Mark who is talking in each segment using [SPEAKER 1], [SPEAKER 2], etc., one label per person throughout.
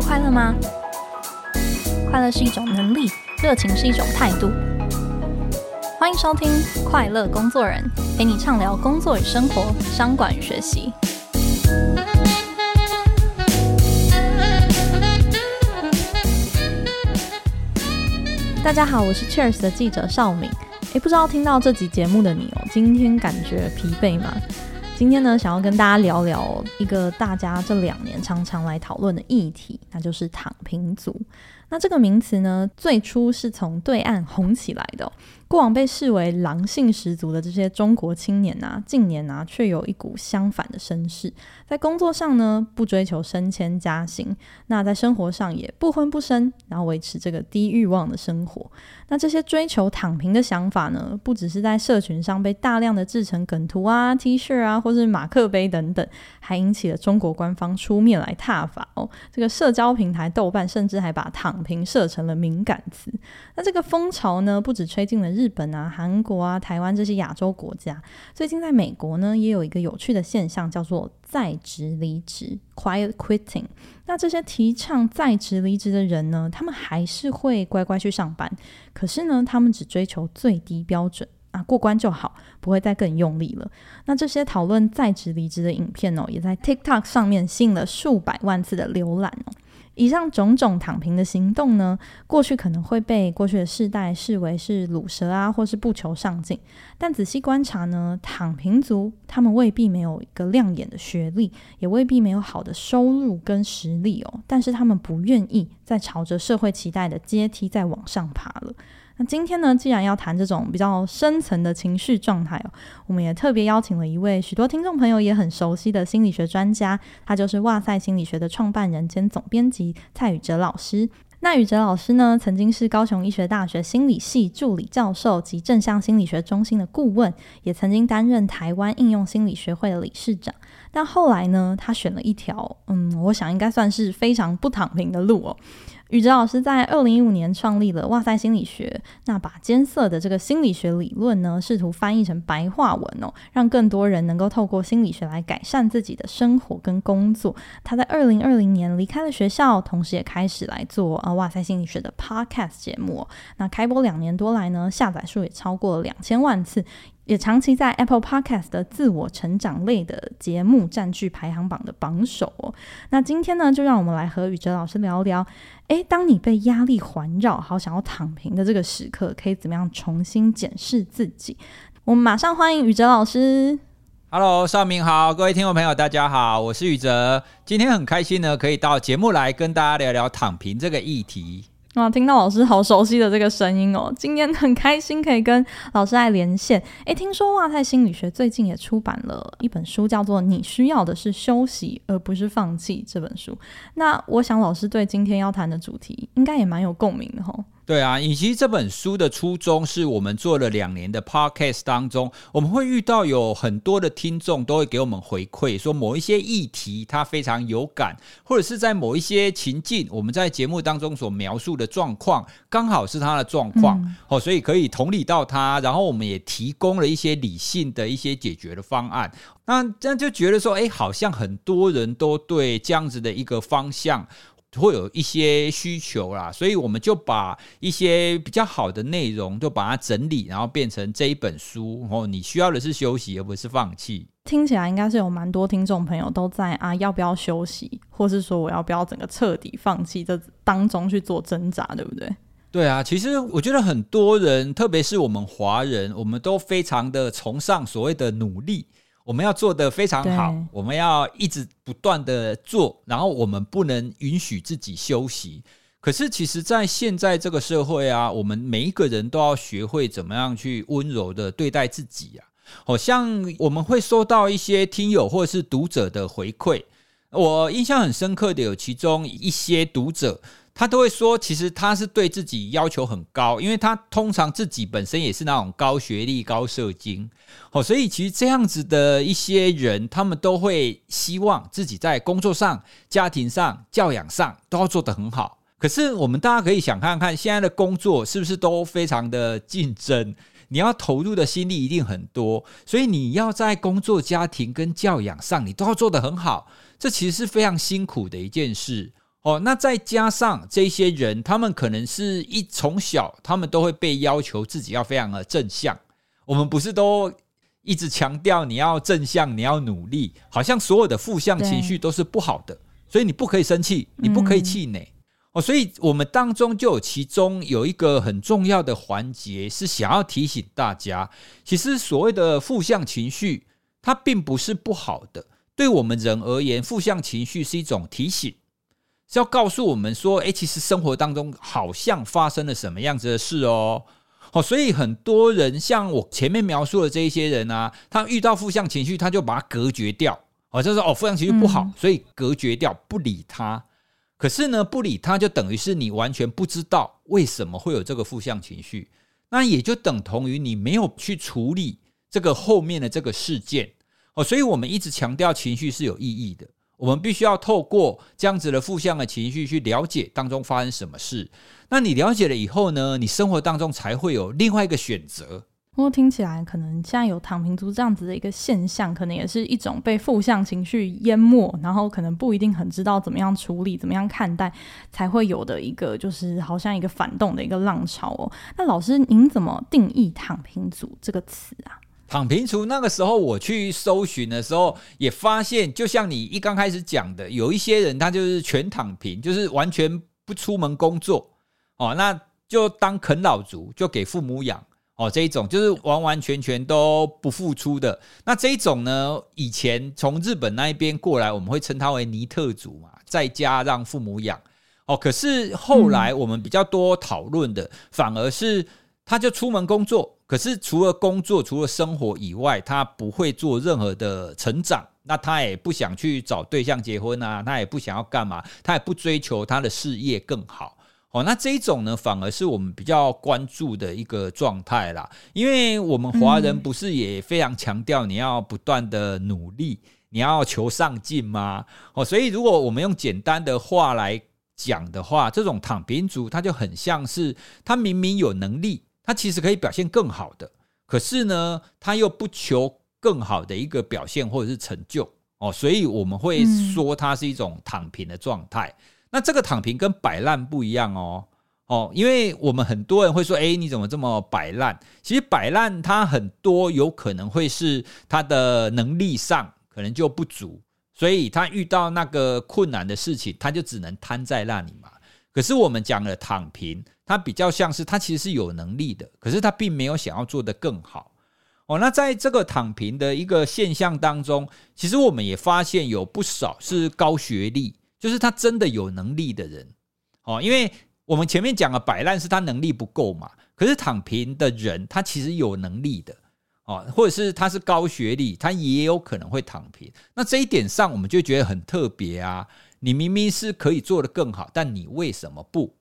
[SPEAKER 1] 快乐吗？快乐是一种能力，热情是一种态度。欢迎收听《快乐工作人》，陪你畅聊工作与生活、商管与学习。大家好，我是 Cheers 的记者邵敏。诶，不知道听到这集节目的你哦，今天感觉疲惫吗？今天呢，想要跟大家聊聊一个大家这两年常常来讨论的议题，那就是躺平族。那这个名词呢，最初是从对岸红起来的。过往被视为狼性十足的这些中国青年啊，近年啊却有一股相反的声势，在工作上呢不追求升迁加薪，那在生活上也不婚不生，然后维持这个低欲望的生活。那这些追求躺平的想法呢，不只是在社群上被大量的制成梗图啊、T 恤啊，或是马克杯等等，还引起了中国官方出面来挞伐哦。这个社交平台豆瓣甚至还把躺平设成了敏感词。那这个风潮呢，不止吹进了日日本啊、韩国啊、台湾这些亚洲国家，最近在美国呢，也有一个有趣的现象，叫做在职离职 （quiet quitting）。那这些提倡在职离职的人呢，他们还是会乖乖去上班，可是呢，他们只追求最低标准啊，过关就好，不会再更用力了。那这些讨论在职离职的影片哦，也在 TikTok 上面吸引了数百万次的浏览哦。以上种种躺平的行动呢，过去可能会被过去的世代视为是鲁蛇啊，或是不求上进。但仔细观察呢，躺平族他们未必没有一个亮眼的学历，也未必没有好的收入跟实力哦。但是他们不愿意再朝着社会期待的阶梯再往上爬了。那今天呢，既然要谈这种比较深层的情绪状态哦，我们也特别邀请了一位许多听众朋友也很熟悉的心理学专家，他就是哇塞心理学的创办人兼总编辑蔡宇哲老师。那宇哲老师呢，曾经是高雄医学大学心理系助理教授及正向心理学中心的顾问，也曾经担任台湾应用心理学会的理事长。但后来呢，他选了一条，嗯，我想应该算是非常不躺平的路哦。宇哲老师在二零一五年创立了哇塞心理学，那把艰涩的这个心理学理论呢，试图翻译成白话文哦，让更多人能够透过心理学来改善自己的生活跟工作。他在二零二零年离开了学校，同时也开始来做呃哇塞心理学的 Podcast 节目。那开播两年多来呢，下载数也超过了两千万次。也长期在 Apple Podcast 的自我成长类的节目占据排行榜的榜首哦。那今天呢，就让我们来和宇哲老师聊聊，诶，当你被压力环绕，好想要躺平的这个时刻，可以怎么样重新检视自己？我们马上欢迎宇哲老师。
[SPEAKER 2] Hello，邵明好，各位听众朋友，大家好，我是宇哲。今天很开心呢，可以到节目来跟大家聊聊躺平这个议题。
[SPEAKER 1] 哇，听到老师好熟悉的这个声音哦，今天很开心可以跟老师来连线。诶，听说哇太心理学最近也出版了一本书，叫做《你需要的是休息，而不是放弃》这本书。那我想老师对今天要谈的主题应该也蛮有共鸣的吼。
[SPEAKER 2] 对啊，以及这本书的初衷是我们做了两年的 podcast 当中，我们会遇到有很多的听众都会给我们回馈，说某一些议题他非常有感，或者是在某一些情境，我们在节目当中所描述的状况，刚好是他的状况，嗯、哦，所以可以同理到他，然后我们也提供了一些理性的一些解决的方案。那这样就觉得说，哎，好像很多人都对这样子的一个方向。会有一些需求啦，所以我们就把一些比较好的内容就把它整理，然后变成这一本书。然后，你需要的是休息，而不是放弃。
[SPEAKER 1] 听起来应该是有蛮多听众朋友都在啊，要不要休息，或是说我要不要整个彻底放弃这当中去做挣扎，对不对？
[SPEAKER 2] 对啊，其实我觉得很多人，特别是我们华人，我们都非常的崇尚所谓的努力。我们要做得非常好，我们要一直不断地做，然后我们不能允许自己休息。可是，其实，在现在这个社会啊，我们每一个人都要学会怎么样去温柔的对待自己啊。好像我们会收到一些听友或者是读者的回馈，我印象很深刻的有其中一些读者。他都会说，其实他是对自己要求很高，因为他通常自己本身也是那种高学历、高社经，哦，所以其实这样子的一些人，他们都会希望自己在工作上、家庭上、教养上都要做得很好。可是我们大家可以想看看，现在的工作是不是都非常的竞争？你要投入的心力一定很多，所以你要在工作、家庭跟教养上，你都要做得很好。这其实是非常辛苦的一件事。哦，那再加上这些人，他们可能是一从小，他们都会被要求自己要非常的正向。我们不是都一直强调你要正向，你要努力，好像所有的负向情绪都是不好的，所以你不可以生气，你不可以气馁。嗯、哦，所以我们当中就有其中有一个很重要的环节，是想要提醒大家，其实所谓的负向情绪，它并不是不好的。对我们人而言，负向情绪是一种提醒。是要告诉我们说，诶，其实生活当中好像发生了什么样子的事哦，哦，所以很多人像我前面描述的这一些人啊，他遇到负向情绪，他就把它隔绝掉，哦，就是哦，负向情绪不好，所以隔绝掉，不理他。可是呢，不理他就等于是你完全不知道为什么会有这个负向情绪，那也就等同于你没有去处理这个后面的这个事件，哦，所以我们一直强调情绪是有意义的。我们必须要透过这样子的负向的情绪去了解当中发生什么事。那你了解了以后呢，你生活当中才会有另外一个选择。
[SPEAKER 1] 不过听起来，可能现在有躺平族这样子的一个现象，可能也是一种被负向情绪淹没，然后可能不一定很知道怎么样处理、怎么样看待，才会有的一个就是好像一个反动的一个浪潮哦。那老师，您怎么定义“躺平族”这个词啊？
[SPEAKER 2] 躺平族那个时候，我去搜寻的时候，也发现，就像你一刚开始讲的，有一些人他就是全躺平，就是完全不出门工作哦，那就当啃老族，就给父母养哦，这一种就是完完全全都不付出的。那这一种呢，以前从日本那一边过来，我们会称他为尼特族嘛，在家让父母养哦。可是后来我们比较多讨论的，反而是他就出门工作。可是除了工作，除了生活以外，他不会做任何的成长。那他也不想去找对象结婚啊，他也不想要干嘛，他也不追求他的事业更好。哦，那这一种呢，反而是我们比较关注的一个状态啦。因为我们华人不是也非常强调你要不断的努力，你要求上进吗？哦，所以如果我们用简单的话来讲的话，这种躺平族，他就很像是他明明有能力。他其实可以表现更好的，可是呢，他又不求更好的一个表现或者是成就哦，所以我们会说他是一种躺平的状态。嗯、那这个躺平跟摆烂不一样哦哦，因为我们很多人会说，哎，你怎么这么摆烂？其实摆烂他很多有可能会是他的能力上可能就不足，所以他遇到那个困难的事情，他就只能瘫在那里嘛。可是我们讲了躺平。他比较像是他其实是有能力的，可是他并没有想要做得更好哦。那在这个躺平的一个现象当中，其实我们也发现有不少是高学历，就是他真的有能力的人哦。因为我们前面讲了摆烂是他能力不够嘛，可是躺平的人他其实有能力的哦，或者是他是高学历，他也有可能会躺平。那这一点上，我们就觉得很特别啊。你明明是可以做得更好，但你为什么不？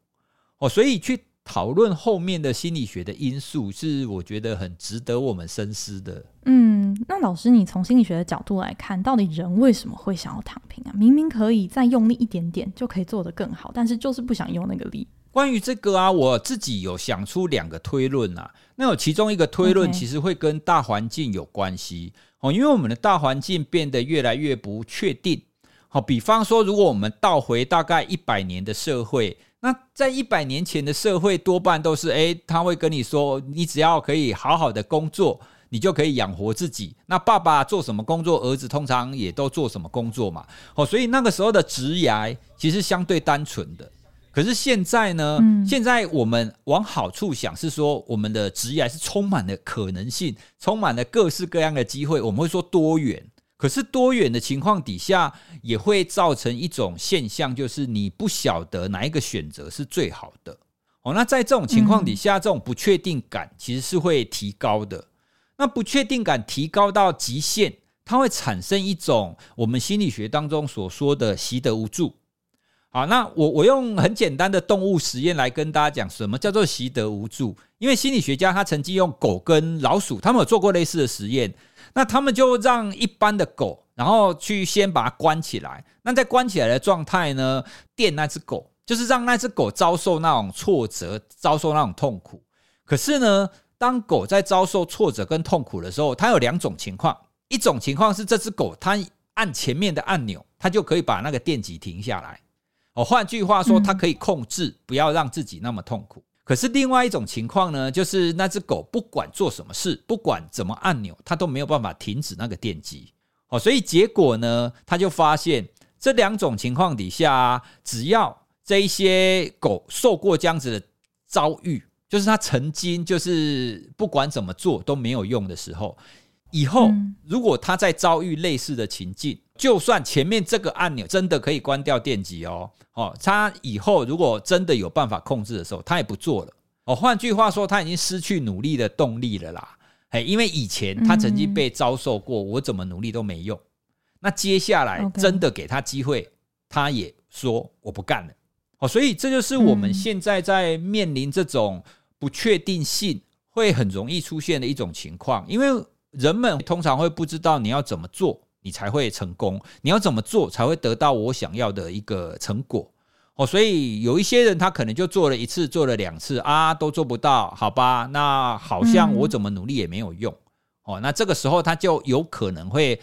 [SPEAKER 2] 哦，所以去讨论后面的心理学的因素，是我觉得很值得我们深思的。
[SPEAKER 1] 嗯，那老师，你从心理学的角度来看，到底人为什么会想要躺平啊？明明可以再用力一点点就可以做得更好，但是就是不想用那个力。
[SPEAKER 2] 关于这个啊，我自己有想出两个推论啊。那有其中一个推论其实会跟大环境有关系哦，因为我们的大环境变得越来越不确定。好，比方说，如果我们倒回大概一百年的社会。那在一百年前的社会，多半都是诶，他会跟你说，你只要可以好好的工作，你就可以养活自己。那爸爸做什么工作，儿子通常也都做什么工作嘛。哦，所以那个时候的职涯其实相对单纯的。可是现在呢，现在我们往好处想，是说我们的职业是充满了可能性，充满了各式各样的机会。我们会说多元。可是多元的情况底下，也会造成一种现象，就是你不晓得哪一个选择是最好的。哦，那在这种情况底下，这种不确定感其实是会提高的。那不确定感提高到极限，它会产生一种我们心理学当中所说的习得无助。好，那我我用很简单的动物实验来跟大家讲，什么叫做习得无助？因为心理学家他曾经用狗跟老鼠，他们有做过类似的实验。那他们就让一般的狗，然后去先把它关起来。那在关起来的状态呢，电那只狗，就是让那只狗遭受那种挫折，遭受那种痛苦。可是呢，当狗在遭受挫折跟痛苦的时候，它有两种情况：一种情况是这只狗它按前面的按钮，它就可以把那个电极停下来。哦，换句话说，它可以控制，不要让自己那么痛苦。可是另外一种情况呢，就是那只狗不管做什么事，不管怎么按钮，它都没有办法停止那个电击。哦，所以结果呢，他就发现这两种情况底下，只要这一些狗受过这样子的遭遇，就是它曾经就是不管怎么做都没有用的时候，以后如果它再遭遇类似的情境，就算前面这个按钮真的可以关掉电极哦，哦，他以后如果真的有办法控制的时候，他也不做了。哦，换句话说，他已经失去努力的动力了啦。哎，因为以前他曾经被遭受过，我怎么努力都没用。那接下来真的给他机会，他也说我不干了。哦，所以这就是我们现在在面临这种不确定性会很容易出现的一种情况。因为人们通常会不知道你要怎么做，你才会成功；你要怎么做才会得到我想要的一个成果。哦，所以有一些人他可能就做了一次，做了两次啊，都做不到，好吧？那好像我怎么努力也没有用。哦，那这个时候他就有可能会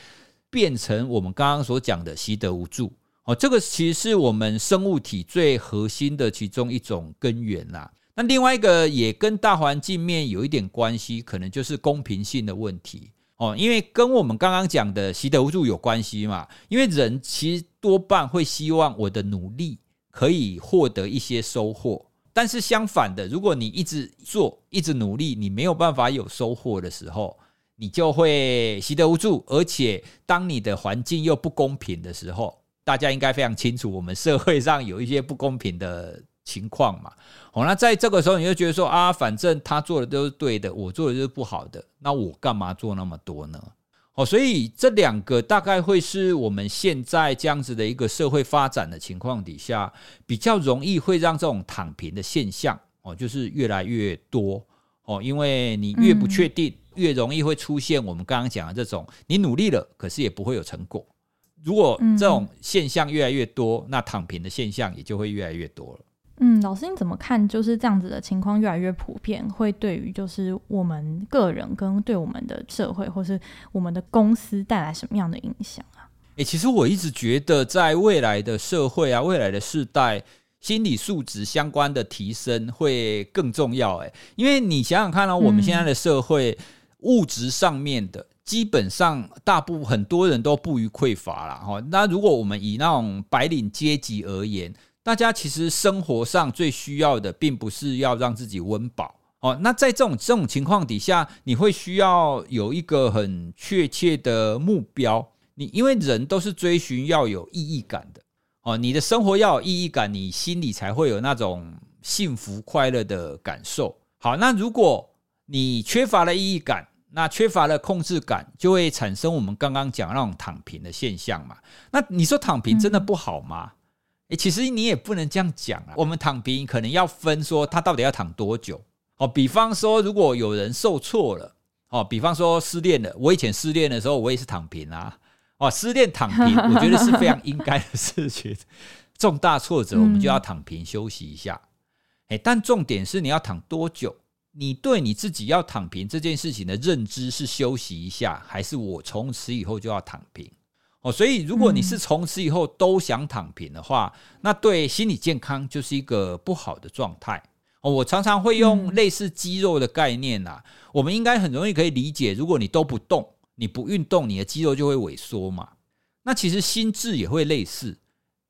[SPEAKER 2] 变成我们刚刚所讲的习得无助。哦，这个其实是我们生物体最核心的其中一种根源啦。那另外一个也跟大环境面有一点关系，可能就是公平性的问题。哦，因为跟我们刚刚讲的习得无助有关系嘛。因为人其实多半会希望我的努力。可以获得一些收获，但是相反的，如果你一直做、一直努力，你没有办法有收获的时候，你就会习得无助。而且，当你的环境又不公平的时候，大家应该非常清楚，我们社会上有一些不公平的情况嘛。好，那在这个时候，你就觉得说啊，反正他做的都是对的，我做的就是不好的，那我干嘛做那么多呢？哦，所以这两个大概会是我们现在这样子的一个社会发展的情况底下，比较容易会让这种躺平的现象哦，就是越来越多哦，因为你越不确定，越容易会出现我们刚刚讲的这种，你努力了，可是也不会有成果。如果这种现象越来越多，那躺平的现象也就会越来越多了。
[SPEAKER 1] 嗯，老师你怎么看？就是这样子的情况越来越普遍，会对于就是我们个人跟对我们的社会，或是我们的公司带来什么样的影响啊？
[SPEAKER 2] 诶、欸，其实我一直觉得，在未来的社会啊，未来的世代，心理素质相关的提升会更重要。诶，因为你想想看哦，我们现在的社会物质上面的，基本上大部分很多人都不予匮乏了哈。那如果我们以那种白领阶级而言，大家其实生活上最需要的，并不是要让自己温饱哦。那在这种这种情况底下，你会需要有一个很确切的目标。你因为人都是追寻要有意义感的哦，你的生活要有意义感，你心里才会有那种幸福快乐的感受。好，那如果你缺乏了意义感，那缺乏了控制感，就会产生我们刚刚讲那种躺平的现象嘛。那你说躺平真的不好吗？嗯诶，其实你也不能这样讲啊。我们躺平可能要分说，他到底要躺多久？哦，比方说，如果有人受挫了，哦，比方说失恋了。我以前失恋的时候，我也是躺平啊。哦，失恋躺平，我觉得是非常应该的事情。重大挫折，我们就要躺平休息一下。诶，但重点是你要躺多久？你对你自己要躺平这件事情的认知是休息一下，还是我从此以后就要躺平？哦，所以如果你是从此以后都想躺平的话，嗯，那对心理健康就是一个不好的状态。哦，我常常会用类似肌肉的概念呐，我们应该很容易可以理解，如果你都不动，你不运动，你的肌肉就会萎缩嘛。那其实心智也会类似，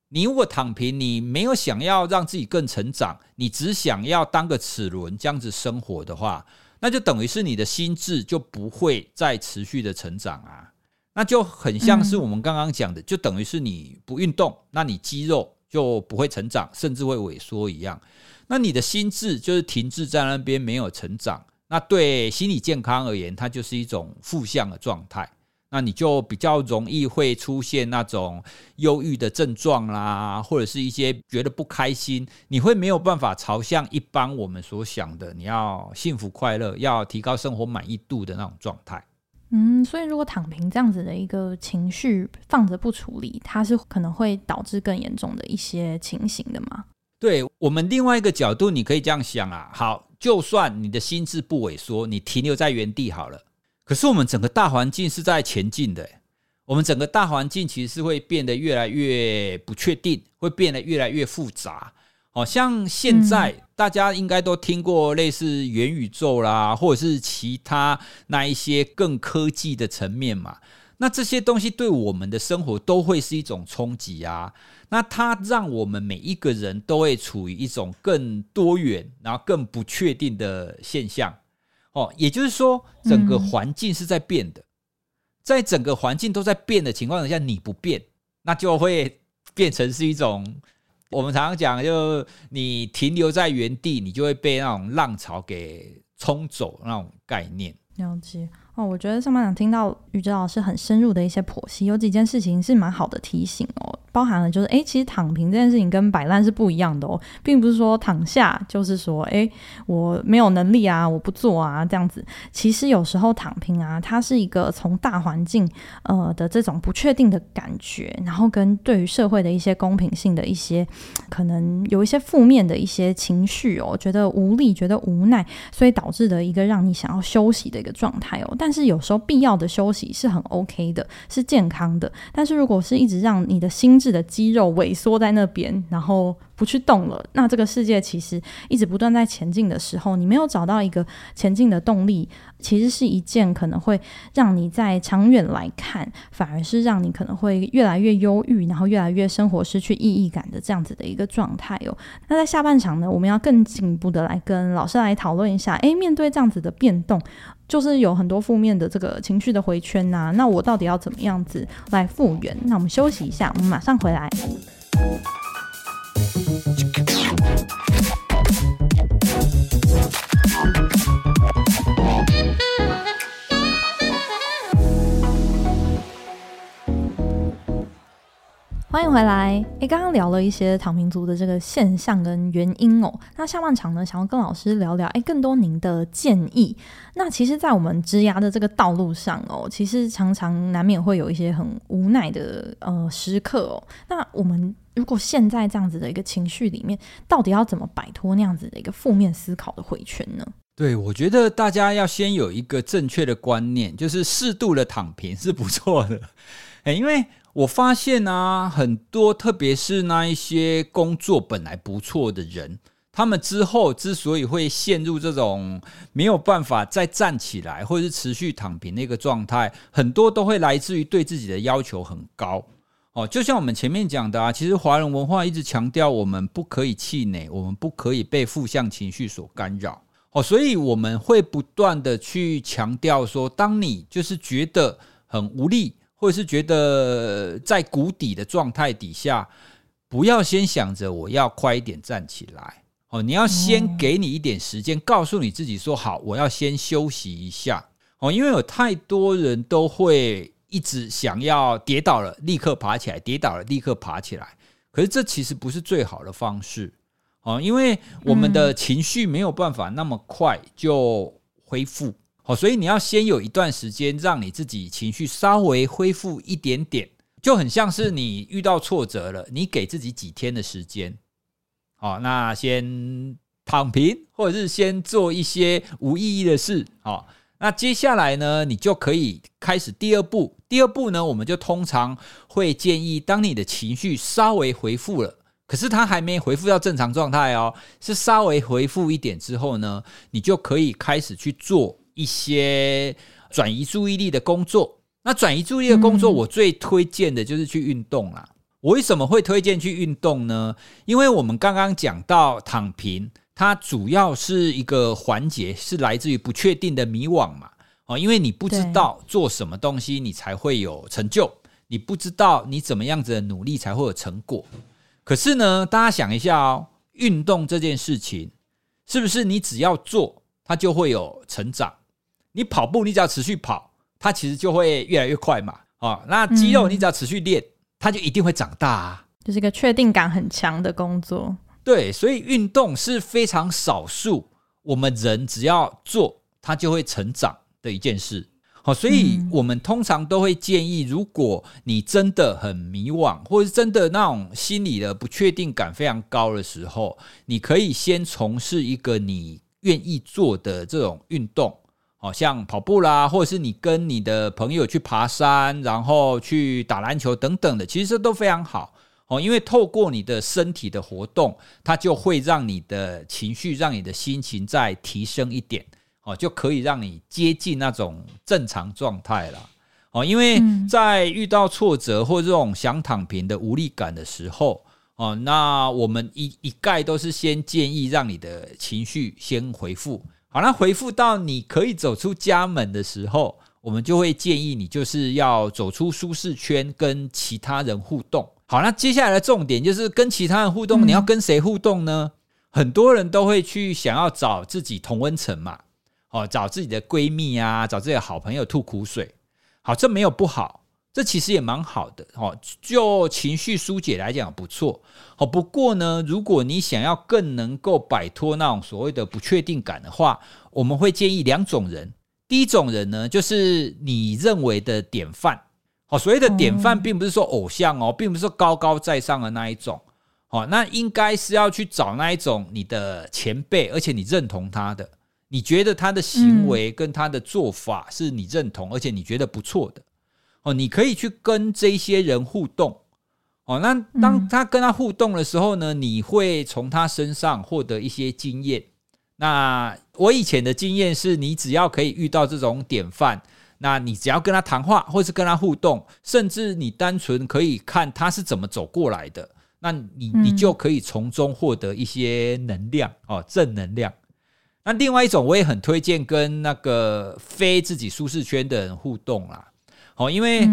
[SPEAKER 2] 你如果躺平，你没有想要让自己更成长，你只想要当个齿轮这样子生活的话，那就等于是你的心智就不会再持续的成长啊。那就很像是我们刚刚讲的，就等于是你不运动，那你肌肉就不会成长，甚至会萎缩一样。那你的心智就是停滞在那边没有成长，那对心理健康而言，它就是一种负向的状态。那你就比较容易会出现那种忧郁的症状啦，或者是一些觉得不开心，你会没有办法朝向一般我们所想的，你要幸福快乐，要提高生活满意度的那种状态。
[SPEAKER 1] 嗯，所以如果躺平这样子的一个情绪放着不处理，它是可能会导致更严重的一些情形的吗？
[SPEAKER 2] 对，我们另外一个角度，你可以这样想啊。好，就算你的心智不萎缩，你停留在原地好了。可是我们整个大环境是在前进的。我们整个大环境其实是会变得越来越不确定，会变得越来越复杂。好像现在大家应该都听过类似元宇宙啦，或者是其他那一些更科技的层面嘛。那这些东西对我们的生活都会是一种冲击啊。那它让我们每一个人都会处于一种更多元，然后更不确定的现象。哦，也就是说，整个环境是在变的。在整个环境都在变的情况下，你不变，那就会变成是一种我们常常讲，就你停留在原地，你就会被那种浪潮给冲走那种概念。
[SPEAKER 1] 了解。哦，我觉得上半场听到宇哲老师很深入的一些剖析，有几件事情是蛮好的提醒哦，包含了就是，诶，其实躺平这件事情跟摆烂是不一样的哦，并不是说躺下就是说，诶，我没有能力啊，我不做啊这样子。其实有时候躺平啊，它是一个从大环境呃的这种不确定的感觉，然后跟对于社会的一些公平性的一些可能有一些负面的一些情绪哦，觉得无力，觉得无奈，所以导致的一个让你想要休息的一个状态哦。但是有时候必要的休息是很 OK 的，是健康的。但是如果是一直让你的心的肌肉萎缩在那边，然后不去动了，那这个世界其实一直不断在前进的时候，你没有找到一个前进的动力，其实是一件可能会让你在长远来看，反而是让你可能会越来越忧郁，然后越来越生活失去意义感的这样子的一个状态哦。那在下半场呢，我们要更进一步的来跟老师来讨论一下，诶，面对这样子的变动。就是有很多负面的这个情绪的回圈呐、啊，那我到底要怎么样子来复原？那我们休息一下，我们马上回来。欢迎回来。诶，刚刚聊了一些躺平族的这个现象跟原因哦。那下半场呢，想要跟老师聊聊，诶，更多您的建议。那其实，在我们职涯的这个道路上哦，其实常常难免会有一些很无奈的呃时刻哦。那我们如果现在这样子的一个情绪里面，到底要怎么摆脱那样子的一个负面思考的回圈呢？
[SPEAKER 2] 对，我觉得大家要先有一个正确的观念，就是适度的躺平是不错的。诶，因为我发现啊，很多特别是那一些工作本来不错的人，他们之后之所以会陷入这种没有办法再站起来，或者是持续躺平的一个状态，很多都会来自于对自己的要求很高。哦，就像我们前面讲的啊，其实华人文化一直强调我们不可以气馁，我们不可以被负向情绪所干扰。哦，所以我们会不断的去强调说，当你就是觉得很无力。或者是觉得在谷底的状态底下，不要先想着我要快一点站起来。哦，你要先给你一点时间，告诉你自己说好，我要先休息一下。哦，因为有太多人都会一直想要跌倒了立刻爬起来，跌倒了立刻爬起来，可是这其实不是最好的方式。哦，因为我们的情绪没有办法那么快就恢复。好，所以你要先有一段时间，让你自己情绪稍微恢复一点点，就很像是你遇到挫折了，你给自己几天的时间。好，那先躺平，或者是先做一些无意义的事。好，那接下来呢，你就可以开始第二步。第二步呢，我们就通常会建议，当你的情绪稍微恢复了，可是它还没恢复到正常状态哦，是稍微恢复一点之后呢，你就可以开始去做。一些转移注意力的工作，那转移注意力的工作，我最推荐的就是去运动啦。我为什么会推荐去运动呢？因为我们刚刚讲到躺平，它主要是一个环节，是来自于不确定的迷惘嘛。哦，因为你不知道做什么东西你才会有成就，你不知道你怎么样子的努力才会有成果。可是呢，大家想一下哦，运动这件事情，是不是你只要做，它就会有成长？你跑步，你只要持续跑，它其实就会越来越快嘛。啊，那肌肉你只要持续练，它就一定会长大啊。
[SPEAKER 1] 就是一个确定感很强的工作。
[SPEAKER 2] 对，所以运动是非常少数，我们人只要做，它就会成长的一件事。好，所以我们通常都会建议，如果你真的很迷惘，或者是真的那种心理的不确定感非常高的时候，你可以先从事一个你愿意做的这种运动好像跑步啦，或者是你跟你的朋友去爬山，然后去打篮球等等的，其实这都非常好哦。因为透过你的身体的活动，它就会让你的情绪、让你的心情再提升一点哦，就可以让你接近那种正常状态了哦。因为在遇到挫折或这种想躺平的无力感的时候哦，那我们一一概都是先建议让你的情绪先恢复。好，那回复到你可以走出家门的时候，我们就会建议你就是要走出舒适圈，跟其他人互动。好，那接下来的重点就是跟其他人互动，你要跟谁互动呢？很多人都会去想要找自己同温层嘛，哦，找自己的闺蜜啊，找自己的好朋友吐苦水。好，这没有不好。这其实也蛮好的哦，就情绪疏解来讲不错哦。不过呢，如果你想要更能够摆脱那种所谓的不确定感的话，我们会建议两种人。第一种人呢，就是你认为的典范。哦，所谓的典范，并不是说偶像哦，并不是说高高在上的那一种。哦，那应该是要去找那一种你的前辈，而且你认同他的，你觉得他的行为跟他的做法是你认同，而且你觉得不错的。哦，你可以去跟这些人互动，哦，那当他跟他互动的时候呢，你会从他身上获得一些经验。那我以前的经验是，你只要可以遇到这种典范，那你只要跟他谈话，或是跟他互动，甚至你单纯可以看他是怎么走过来的，那你你就可以从中获得一些能量哦，正能量。那另外一种，我也很推荐跟那个非自己舒适圈的人互动啦。哦，因为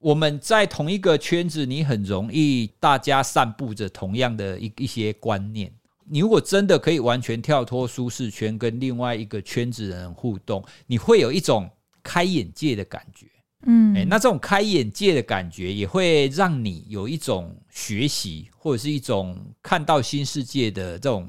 [SPEAKER 2] 我们在同一个圈子，你很容易大家散布着同样的一一些观念。你如果真的可以完全跳脱舒适圈，跟另外一个圈子的人互动，你会有一种开眼界的感觉。嗯，诶，那这种开眼界的感觉，也会让你有一种学习或者是一种看到新世界的这种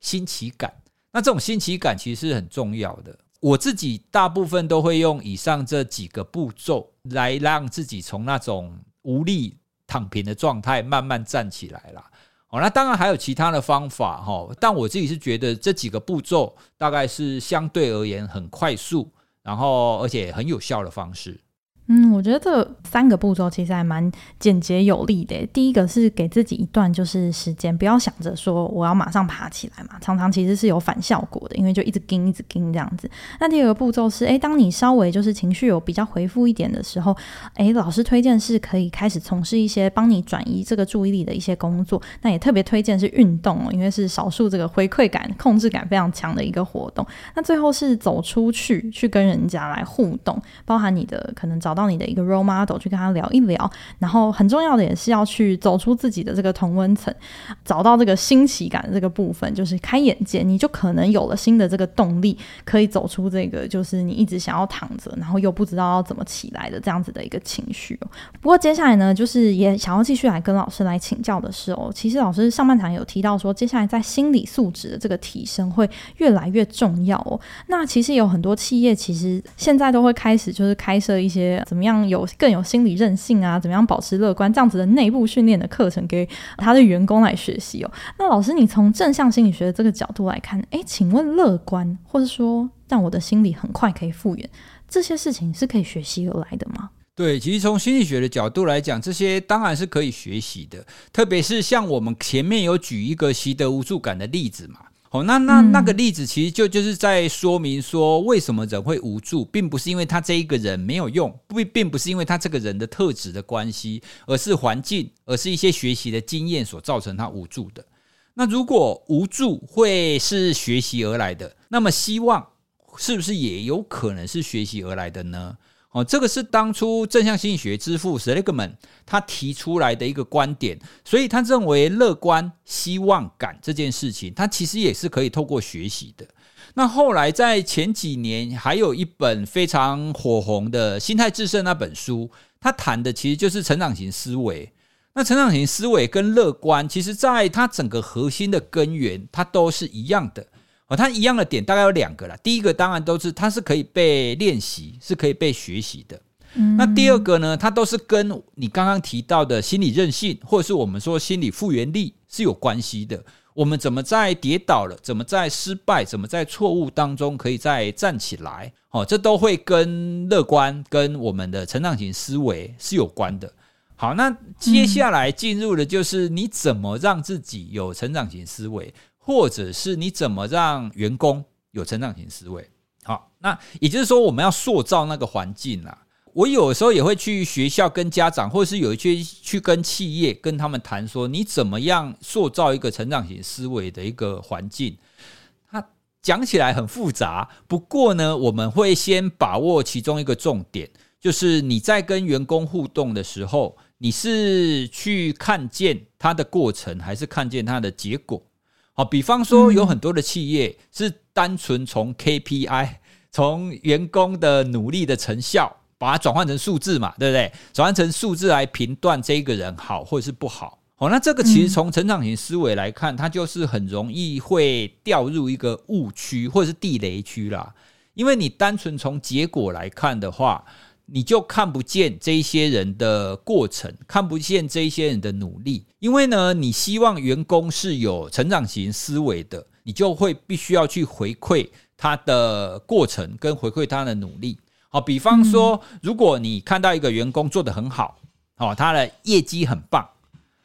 [SPEAKER 2] 新奇感。那这种新奇感其实是很重要的。我自己大部分都会用以上这几个步骤来让自己从那种无力躺平的状态慢慢站起来啦。哦，那当然还有其他的方法哈，但我自己是觉得这几个步骤大概是相对而言很快速，然后而且很有效的方式。
[SPEAKER 1] 嗯，我觉得这三个步骤其实还蛮简洁有力的。第一个是给自己一段就是时间，不要想着说我要马上爬起来嘛，常常其实是有反效果的，因为就一直跟一直跟这样子。那第二个步骤是，诶，当你稍微就是情绪有比较回复一点的时候，诶，老师推荐是可以开始从事一些帮你转移这个注意力的一些工作。那也特别推荐是运动哦，因为是少数这个回馈感、控制感非常强的一个活动。那最后是走出去，去跟人家来互动，包含你的可能找。到你的一个 role model 去跟他聊一聊，然后很重要的也是要去走出自己的这个同温层，找到这个新奇感的这个部分，就是开眼界，你就可能有了新的这个动力，可以走出这个就是你一直想要躺着，然后又不知道要怎么起来的这样子的一个情绪。不过接下来呢，就是也想要继续来跟老师来请教的是哦，其实老师上半场有提到说，接下来在心理素质的这个提升会越来越重要哦。那其实有很多企业其实现在都会开始就是开设一些。怎么样有更有心理韧性啊？怎么样保持乐观？这样子的内部训练的课程给他的员工来学习哦。那老师，你从正向心理学的这个角度来看，诶，请问乐观，或者说让我的心理很快可以复原，这些事情是可以学习而来的吗？
[SPEAKER 2] 对，其实从心理学的角度来讲，这些当然是可以学习的。特别是像我们前面有举一个习得无助感的例子嘛。哦，那那那个例子其实就就是在说明说，为什么人会无助，并不是因为他这一个人没有用，不并不是因为他这个人的特质的关系，而是环境，而是一些学习的经验所造成他无助的。那如果无助会是学习而来的，那么希望是不是也有可能是学习而来的呢？哦，这个是当初正向心理学之父 Seligman 他提出来的一个观点，所以他认为乐观、希望感这件事情，他其实也是可以透过学习的。那后来在前几年，还有一本非常火红的《心态致胜》那本书，他谈的其实就是成长型思维。那成长型思维跟乐观，其实在它整个核心的根源，它都是一样的。哦，它一样的点大概有两个啦。第一个当然都是它是可以被练习，是可以被学习的。嗯。那第二个呢，它都是跟你刚刚提到的心理韧性，或者是我们说心理复原力是有关系的。我们怎么在跌倒了，怎么在失败，怎么在错误当中可以再站起来？哦，这都会跟乐观、跟我们的成长型思维是有关的。好，那接下来进入的就是你怎么让自己有成长型思维，或者是你怎么让员工有成长型思维。好，那也就是说，我们要塑造那个环境啦。我有时候也会去学校跟家长，或者是有一些去跟企业跟他们谈说，你怎么样塑造一个成长型思维的一个环境。它讲起来很复杂，不过呢，我们会先把握其中一个重点，就是你在跟员工互动的时候。你是去看见它的过程，还是看见它的结果？好，比方说有很多的企业是单纯从 KPI，从员工的努力的成效，把它转换成数字嘛，对不对？转换成数字来评断这个人好或者是不好。好，那这个其实从成长型思维来看，它就是很容易会掉入一个误区或者是地雷区啦。因为你单纯从结果来看的话。你就看不见这一些人的过程，看不见这一些人的努力，因为呢，你希望员工是有成长型思维的，你就会必须要去回馈他的过程跟回馈他的努力。好，比方说，如果你看到一个员工做得很好，好，他的业绩很棒，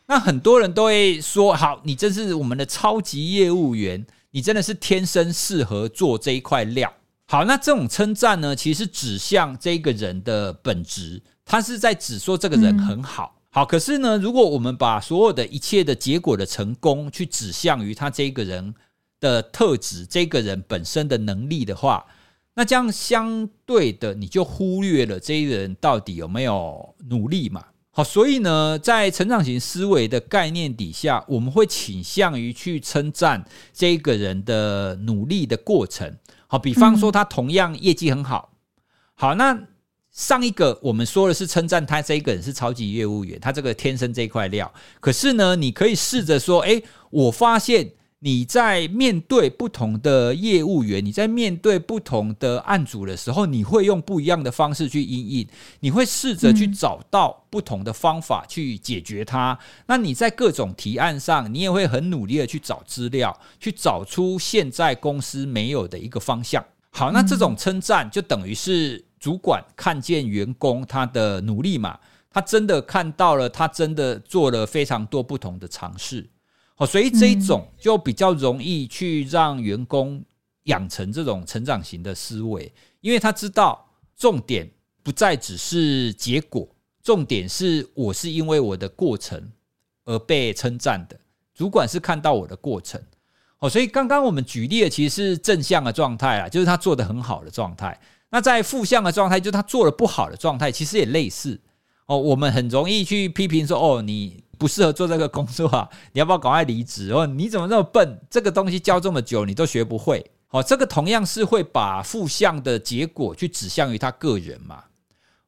[SPEAKER 2] 那很多人都会说：好，你真是我们的超级业务员，你真的是天生适合做这一块料。好，那这种称赞呢，其实指向这个人的本质，他是在指说这个人很好。好，可是呢，如果我们把所有的一切的结果的成功，去指向于他这个人的特质，这个人本身的能力的话，那这样相对的，你就忽略了这个人到底有没有努力嘛？好，所以呢，在成长型思维的概念底下，我们会倾向于去称赞这个人的努力的过程。好，比方说他同样业绩很好，好，那上一个我们说的是称赞他这一个人是超级业务员，他这个天生这块料。可是呢，你可以试着说，诶，我发现你在面对不同的业务员，你在面对不同的案组的时候，你会用不一样的方式去应应，你会试着去找到不同的方法去解决它。那你在各种提案上，你也会很努力的去找资料，去找出现在公司没有的一个方向。好，那这种称赞就等于是主管看见员工他的努力嘛，他真的看到了，他真的做了非常多不同的尝试。好，所以这一种就比较容易去让员工养成这种成长型的思维，因为他知道重点不再只是结果，重点是我是因为我的过程而被称赞的，主管是看到我的过程。哦，所以刚刚我们举例的其实是正向的状态啊，就是他做的很好的状态。那在负向的状态，就是他做的不好的状态，其实也类似。哦，我们很容易去批评说，哦，你不适合做这个工作啊，你要不要赶快离职？哦，你怎么这么笨？这个东西教这么久，你都学不会。哦，这个同样是会把负向的结果去指向于他个人嘛。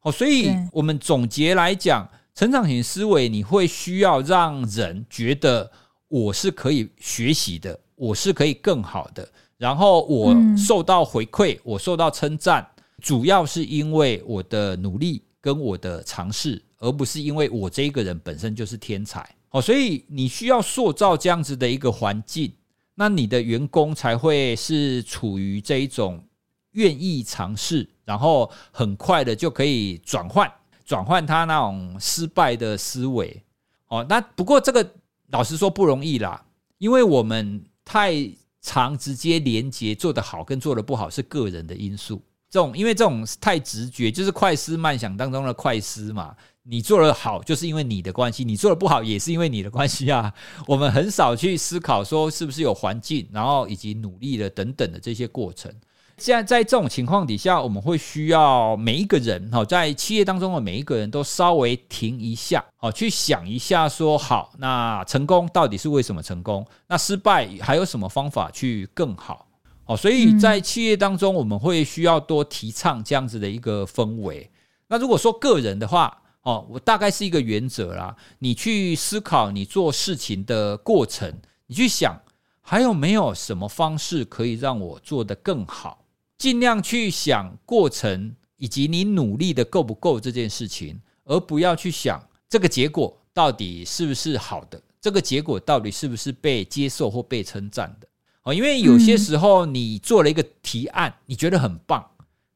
[SPEAKER 2] 哦，所以我们总结来讲，成长型思维，你会需要让人觉得我是可以学习的。我是可以更好的，然后我受到回馈，我受到称赞，主要是因为我的努力跟我的尝试，而不是因为我这个人本身就是天才。好，所以你需要塑造这样子的一个环境，那你的员工才会是处于这一种愿意尝试，然后很快的就可以转换转换他那种失败的思维。哦，那不过这个老实说不容易啦，因为我们。太常直接连接做得好跟做得不好是个人的因素，这种因为这种太直觉，就是快思慢想当中的快思嘛。你做得好就是因为你的关系，你做得不好也是因为你的关系啊。我们很少去思考说是不是有环境，然后以及努力的等等的这些过程。现在在这种情况底下，我们会需要每一个人哈，在企业当中的每一个人都稍微停一下，哦，去想一下说，好，那成功到底是为什么成功？那失败还有什么方法去更好？好，所以在企业当中，我们会需要多提倡这样子的一个氛围。那如果说个人的话，哦，我大概是一个原则啦，你去思考你做事情的过程，你去想还有没有什么方式可以让我做得更好。尽量去想过程以及你努力的够不够这件事情，而不要去想这个结果到底是不是好的，这个结果到底是不是被接受或被称赞的？哦，因为有些时候你做了一个提案，你觉得很棒，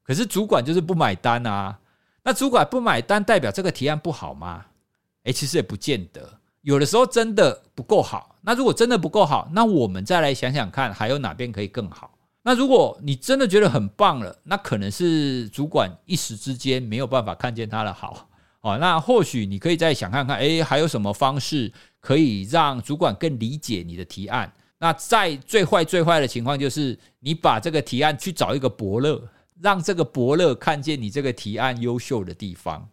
[SPEAKER 2] 可是主管就是不买单啊。那主管不买单，代表这个提案不好吗？诶，其实也不见得。有的时候真的不够好。那如果真的不够好，那我们再来想想看，还有哪边可以更好？那如果你真的觉得很棒了，那可能是主管一时之间没有办法看见他的好。哦，那或许你可以再想看看，诶，还有什么方式可以让主管更理解你的提案？那在最坏最坏的情况，就是你把这个提案去找一个伯乐，让这个伯乐看见你这个提案优秀的地方。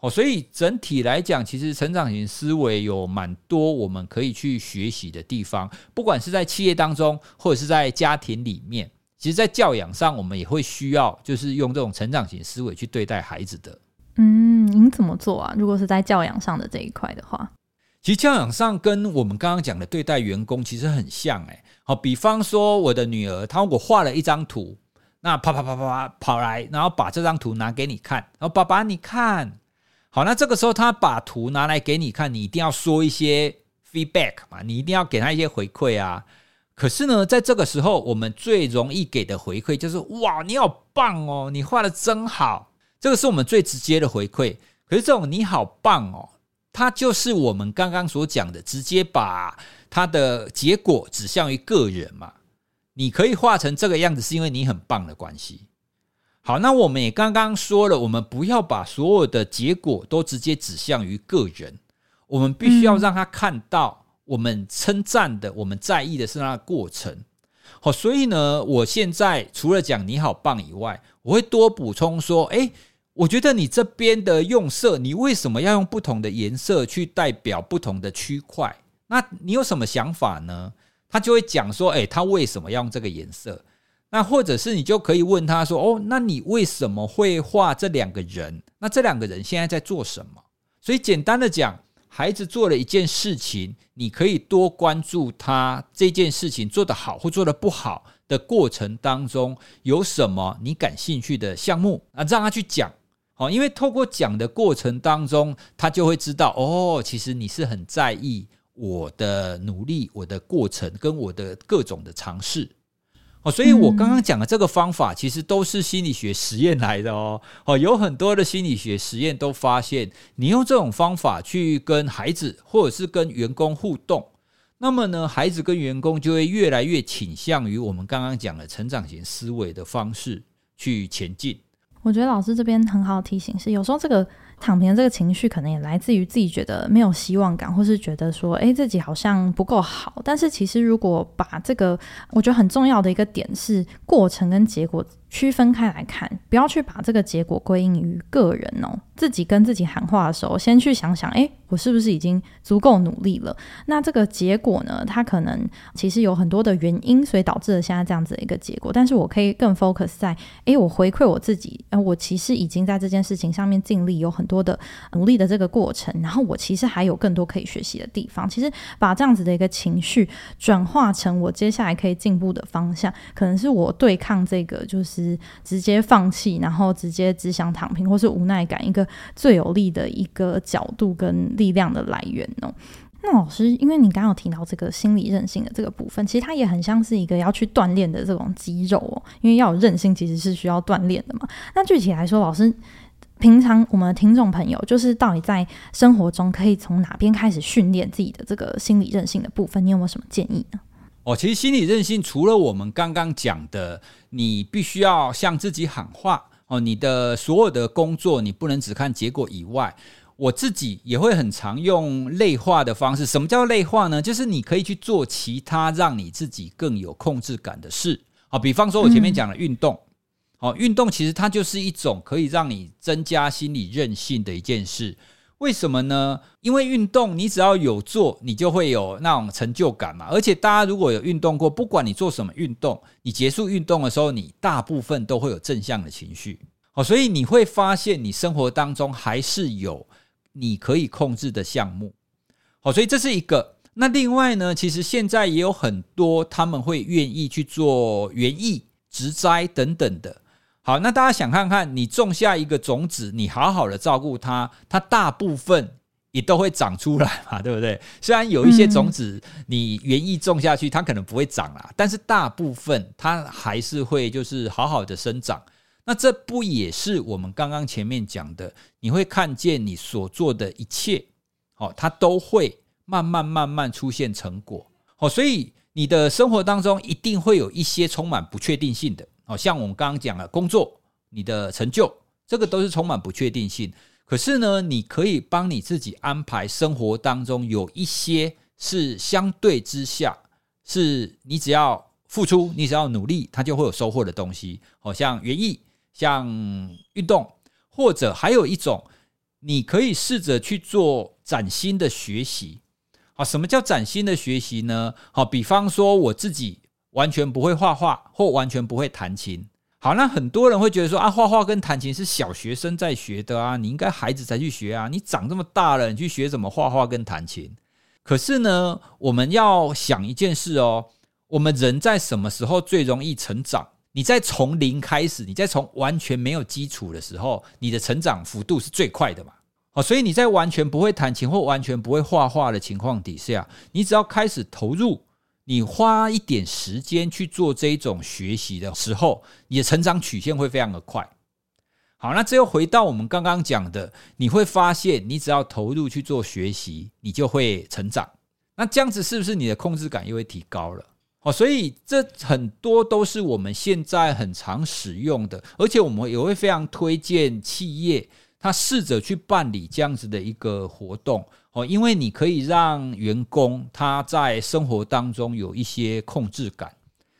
[SPEAKER 2] 哦，所以整体来讲，其实成长型思维有蛮多我们可以去学习的地方，不管是在企业当中，或者是在家庭里面，其实，在教养上，我们也会需要，就是用这种成长型思维去对待孩子的。
[SPEAKER 1] 嗯，您怎么做啊？如果是在教养上的这一块的话？
[SPEAKER 2] 其实教养上跟我们刚刚讲的对待员工其实很像诶，好，比方说我的女儿，她如果画了一张图，那啪啪啪啪啪跑来，然后把这张图拿给你看，然后爸爸你看，好，那这个时候她把图拿来给你看，你一定要说一些 feedback 嘛，你一定要给她一些回馈啊。可是呢，在这个时候，我们最容易给的回馈就是哇，你好棒哦，你画得真好，这个是我们最直接的回馈。可是这种你好棒哦。它就是我们刚刚所讲的，直接把它的结果指向于个人嘛。你可以画成这个样子，是因为你很棒的关系。好，那我们也刚刚说了，我们不要把所有的结果都直接指向于个人，我们必须要让他看到，我们称赞的、我们在意的是那个过程。好，所以呢，我现在除了讲你好棒以外，我会多补充说，诶。我觉得你这边的用色，你为什么要用不同的颜色去代表不同的区块？那你有什么想法呢？他就会讲说，诶，他为什么要用这个颜色？那或者是你就可以问他说，哦，那你为什么会画这两个人？那这两个人现在在做什么？所以简单的讲，孩子做了一件事情，你可以多关注他这件事情做得好或做得不好的过程当中有什么你感兴趣的项目啊，让他去讲。哦，因为透过讲的过程当中，他就会知道哦，其实你是很在意我的努力、我的过程跟我的各种的尝试。哦，所以我刚刚讲的这个方法，其实都是心理学实验来的哦。哦，有很多的心理学实验都发现，你用这种方法去跟孩子或者是跟员工互动，那么呢，孩子跟员工就会越来越倾向于我们刚刚讲的成长型思维的方式去前进。
[SPEAKER 1] 我觉得老师这边很好的提醒是，有时候这个躺平的这个情绪，可能也来自于自己觉得没有希望感，或是觉得说，诶，自己好像不够好。但是其实如果把这个，我觉得很重要的一个点是过程跟结果。区分开来看，不要去把这个结果归因于个人哦。自己跟自己喊话的时候，先去想想，诶，我是不是已经足够努力了？那这个结果呢？它可能其实有很多的原因，所以导致了现在这样子的一个结果。但是我可以更 focus 在，诶，我回馈我自己，呃，我其实已经在这件事情上面尽力，有很多的努力的这个过程。然后我其实还有更多可以学习的地方。其实把这样子的一个情绪转化成我接下来可以进步的方向，可能是我对抗这个就是。直接放弃，然后直接只想躺平，或是无奈感，一个最有力的一个角度跟力量的来源哦。那老师，因为你刚刚有提到这个心理韧性的这个部分，其实它也很像是一个要去锻炼的这种肌肉哦。因为要有韧性，其实是需要锻炼的嘛。那具体来说，老师平常我们的听众朋友，就是到底在生活中可以从哪边开始训练自己的这个心理韧性的部分？你有没有什么建议呢？
[SPEAKER 2] 哦，其实心理韧性除了我们刚刚讲的，你必须要向自己喊话哦，你的所有的工作你不能只看结果以外，我自己也会很常用类化的方式。什么叫类化呢？就是你可以去做其他让你自己更有控制感的事啊，比方说我前面讲的运动，哦，运动其实它就是一种可以让你增加心理韧性的一件事。为什么呢？因为运动，你只要有做，你就会有那种成就感嘛。而且大家如果有运动过，不管你做什么运动，你结束运动的时候，你大部分都会有正向的情绪。好，所以你会发现，你生活当中还是有你可以控制的项目。好，所以这是一个。那另外呢，其实现在也有很多他们会愿意去做园艺、植栽等等的。好，那大家想看看，你种下一个种子，你好好的照顾它，它大部分也都会长出来嘛，对不对？虽然有一些种子你园艺种下去，它可能不会长啦，但是大部分它还是会就是好好的生长。那这不也是我们刚刚前面讲的？你会看见你所做的一切，哦，它都会慢慢慢慢出现成果。哦，所以你的生活当中一定会有一些充满不确定性的。哦，像我们刚刚讲了工作，你的成就，这个都是充满不确定性。可是呢，你可以帮你自己安排生活当中有一些是相对之下，是你只要付出，你只要努力，它就会有收获的东西。好像园艺，像运动，或者还有一种，你可以试着去做崭新的学习。好，什么叫崭新的学习呢？好，比方说我自己完全不会画画，或完全不会弹琴。好，那很多人会觉得说啊，画画跟弹琴是小学生在学的啊，你应该孩子才去学啊，你长这么大了，你去学什么画画跟弹琴？可是呢，我们要想一件事哦，我们人在什么时候最容易成长？你在从零开始，你在从完全没有基础的时候，你的成长幅度是最快的嘛？好，所以你在完全不会弹琴或完全不会画画的情况底下，你只要开始投入。你花一点时间去做这一种学习的时候，你的成长曲线会非常的快。好，那这又回到我们刚刚讲的，你会发现，你只要投入去做学习，你就会成长。那这样子是不是你的控制感又会提高了？哦，所以这很多都是我们现在很常使用的，而且我们也会非常推荐企业，他试着去办理这样子的一个活动。哦，因为你可以让员工他在生活当中有一些控制感，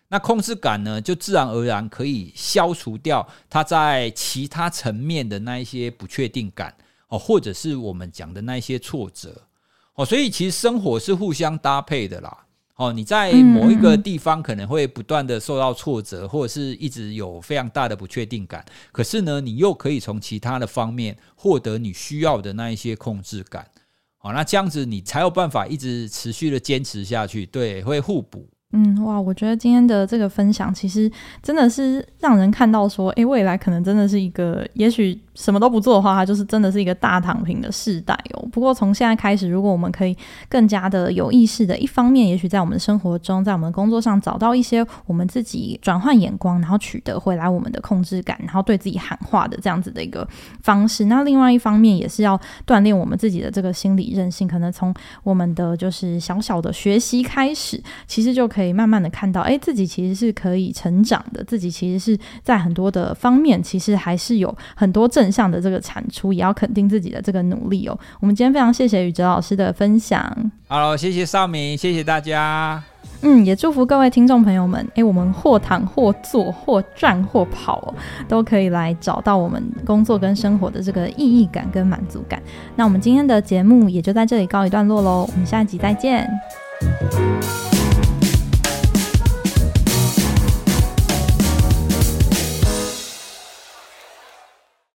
[SPEAKER 2] 那控制感呢，就自然而然可以消除掉他在其他层面的那一些不确定感哦，或者是我们讲的那一些挫折哦，所以其实生活是互相搭配的啦。哦，你在某一个地方可能会不断的受到挫折，或者是一直有非常大的不确定感，可是呢，你又可以从其他的方面获得你需要的那一些控制感。好，那这样子你才有办法一直持续的坚持下去，对，会互补。
[SPEAKER 1] 嗯，哇，我觉得今天的这个分享其实真的是让人看到说，诶，未来可能真的是一个，也许。什么都不做的话，它就是真的是一个大躺平的世代哦。不过从现在开始，如果我们可以更加的有意识的，一方面，也许在我们的生活中，在我们的工作上找到一些我们自己转换眼光，然后取得回来我们的控制感，然后对自己喊话的这样子的一个方式。那另外一方面，也是要锻炼我们自己的这个心理韧性。可能从我们的就是小小的学习开始，其实就可以慢慢的看到，哎，自己其实是可以成长的。自己其实是在很多的方面，其实还是有很多正。上的这个产出，也要肯定自己的这个努力哦。我们今天非常谢谢宇哲老师的分享。
[SPEAKER 2] 好，谢谢少明，谢谢大家。
[SPEAKER 1] 嗯，也祝福各位听众朋友们，诶，我们或躺或坐或站或跑哦，都可以来找到我们工作跟生活的这个意义感跟满足感。那我们今天的节目也就在这里告一段落喽，我们下一集再见。